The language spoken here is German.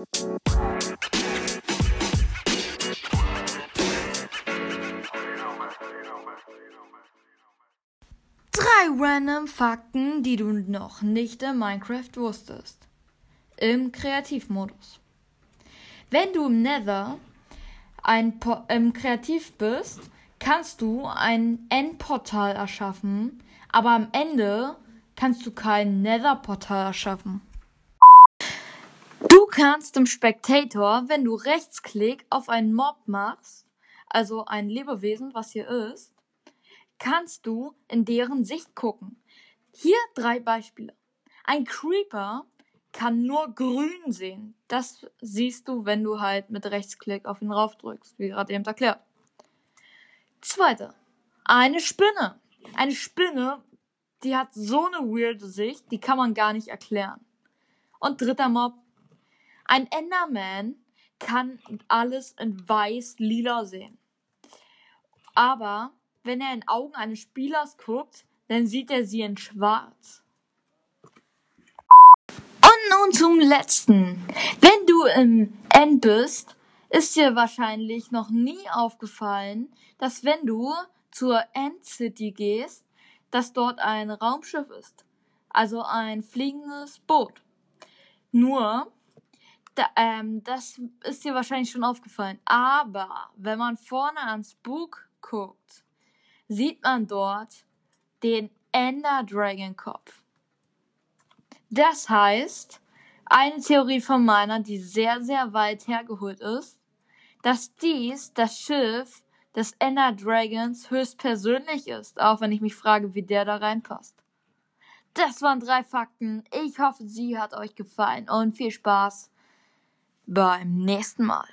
Drei random Fakten, die du noch nicht in Minecraft wusstest. Im Kreativmodus. Wenn du im Nether ein po im Kreativ bist, kannst du ein Endportal erschaffen, aber am Ende kannst du kein Nether-Portal erschaffen. Kannst im Spectator, wenn du Rechtsklick auf einen Mob machst, also ein Lebewesen, was hier ist, kannst du in deren Sicht gucken. Hier drei Beispiele. Ein Creeper kann nur grün sehen. Das siehst du, wenn du halt mit Rechtsklick auf ihn raufdrückst, wie gerade eben erklärt. Zweite. Eine Spinne. Eine Spinne, die hat so eine weirde Sicht, die kann man gar nicht erklären. Und dritter Mob. Ein Enderman kann alles in weiß-lila sehen. Aber wenn er in Augen eines Spielers guckt, dann sieht er sie in schwarz. Und nun zum letzten. Wenn du im End bist, ist dir wahrscheinlich noch nie aufgefallen, dass wenn du zur End City gehst, dass dort ein Raumschiff ist. Also ein fliegendes Boot. Nur, da, ähm, das ist dir wahrscheinlich schon aufgefallen. Aber wenn man vorne ans Bug guckt, sieht man dort den Ender Dragon Kopf. Das heißt, eine Theorie von meiner, die sehr, sehr weit hergeholt ist, dass dies das Schiff des Ender Dragons höchstpersönlich ist, auch wenn ich mich frage, wie der da reinpasst. Das waren drei Fakten. Ich hoffe, sie hat euch gefallen und viel Spaß beim nächsten Mal.